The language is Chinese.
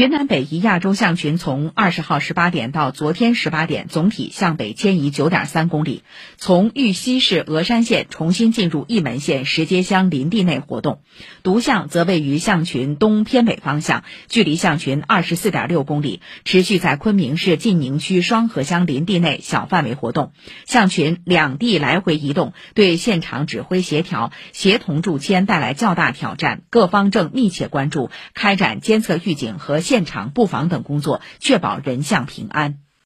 云南北移亚洲象群从二十号十八点到昨天十八点，总体向北迁移九点三公里，从玉溪市峨山县重新进入义门县石碣乡林地内活动。独象则位于象群东偏北方向，距离象群二十四点六公里，持续在昆明市晋宁区双河乡林地内小范围活动。象群两地来回移动，对现场指挥协调、协同驻迁带来较大挑战，各方正密切关注，开展监测预警和。现场布防等工作，确保人像平安。